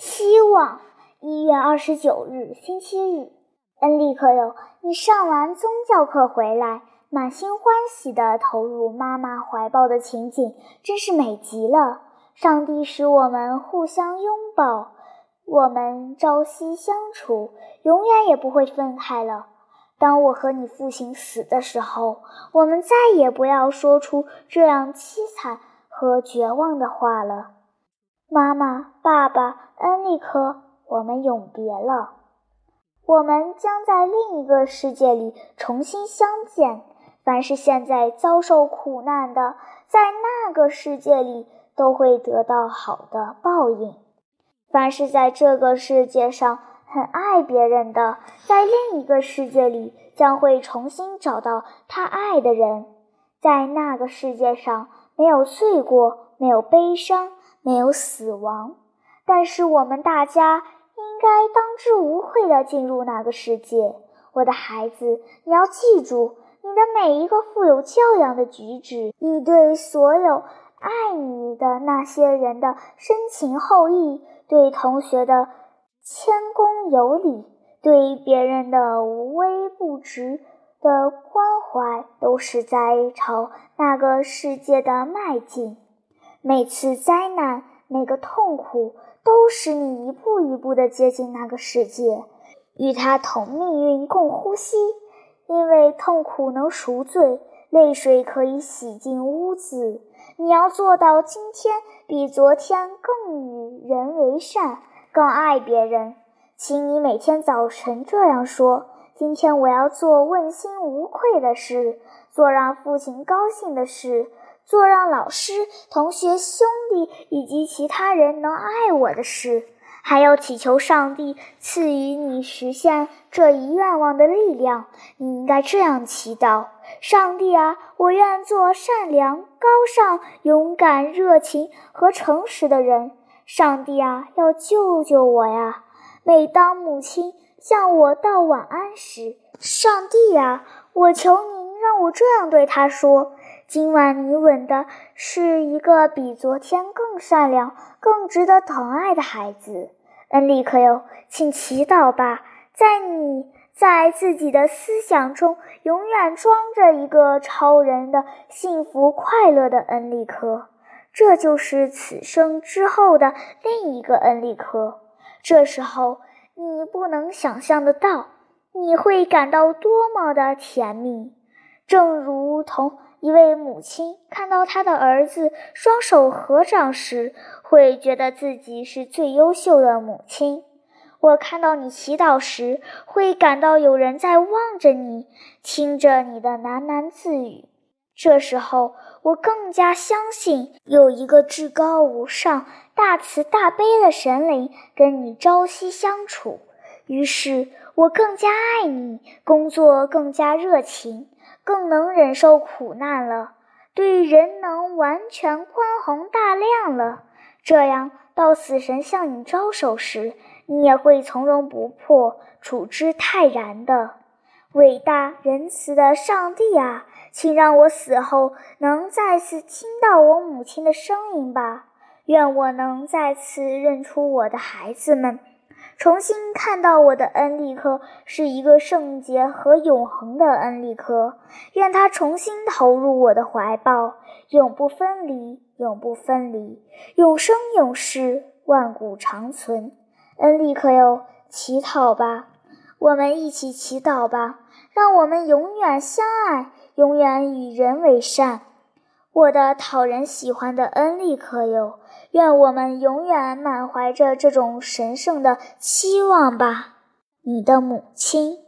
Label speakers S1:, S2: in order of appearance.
S1: 希望。一月二十九日，星期日。恩利克哟，你上完宗教课回来，满心欢喜地投入妈妈怀抱的情景，真是美极了。上帝使我们互相拥抱，我们朝夕相处，永远也不会分开了。当我和你父亲死的时候，我们再也不要说出这样凄惨和绝望的话了。妈妈，爸爸，恩利克。我们永别了，我们将在另一个世界里重新相见。凡是现在遭受苦难的，在那个世界里都会得到好的报应；凡是在这个世界上很爱别人的，在另一个世界里将会重新找到他爱的人。在那个世界上，没有罪过，没有悲伤，没有死亡。但是我们大家。应该当之无愧地进入那个世界，我的孩子，你要记住，你的每一个富有教养的举止，你对所有爱你的那些人的深情厚谊，对同学的谦恭有礼，对别人的无微不至的关怀，都是在朝那个世界的迈进。每次灾难，每个痛苦。都使你一步一步地接近那个世界，与他同命运、共呼吸。因为痛苦能赎罪，泪水可以洗净污渍。你要做到今天比昨天更与人为善，更爱别人。请你每天早晨这样说：今天我要做问心无愧的事，做让父亲高兴的事。做让老师、同学、兄弟以及其他人能爱我的事，还要祈求上帝赐予你实现这一愿望的力量。你应该这样祈祷：上帝啊，我愿做善良、高尚、勇敢、热情和诚实的人。上帝啊，要救救我呀！每当母亲向我道晚安时，上帝啊，我求您让我这样对她说。今晚你吻的是一个比昨天更善良、更值得疼爱的孩子，恩利克哟，请祈祷吧，在你在自己的思想中永远装着一个超人的幸福快乐的恩利克，这就是此生之后的另一个恩利克。这时候你不能想象得到，你会感到多么的甜蜜，正如同。一位母亲看到她的儿子双手合掌时，会觉得自己是最优秀的母亲。我看到你祈祷时，会感到有人在望着你，听着你的喃喃自语。这时候，我更加相信有一个至高无上、大慈大悲的神灵跟你朝夕相处。于是，我更加爱你，工作更加热情。更能忍受苦难了，对人能完全宽宏大量了。这样，到死神向你招手时，你也会从容不迫、处之泰然的。伟大仁慈的上帝啊，请让我死后能再次听到我母亲的声音吧。愿我能再次认出我的孩子们。重新看到我的恩利克是一个圣洁和永恒的恩利克，愿他重新投入我的怀抱，永不分离，永不分离，永生永世，万古长存。恩利克哟，祈祷吧，我们一起祈祷吧，让我们永远相爱，永远与人为善。我的讨人喜欢的恩利可有。愿我们永远满怀着这种神圣的期望吧，你的母亲。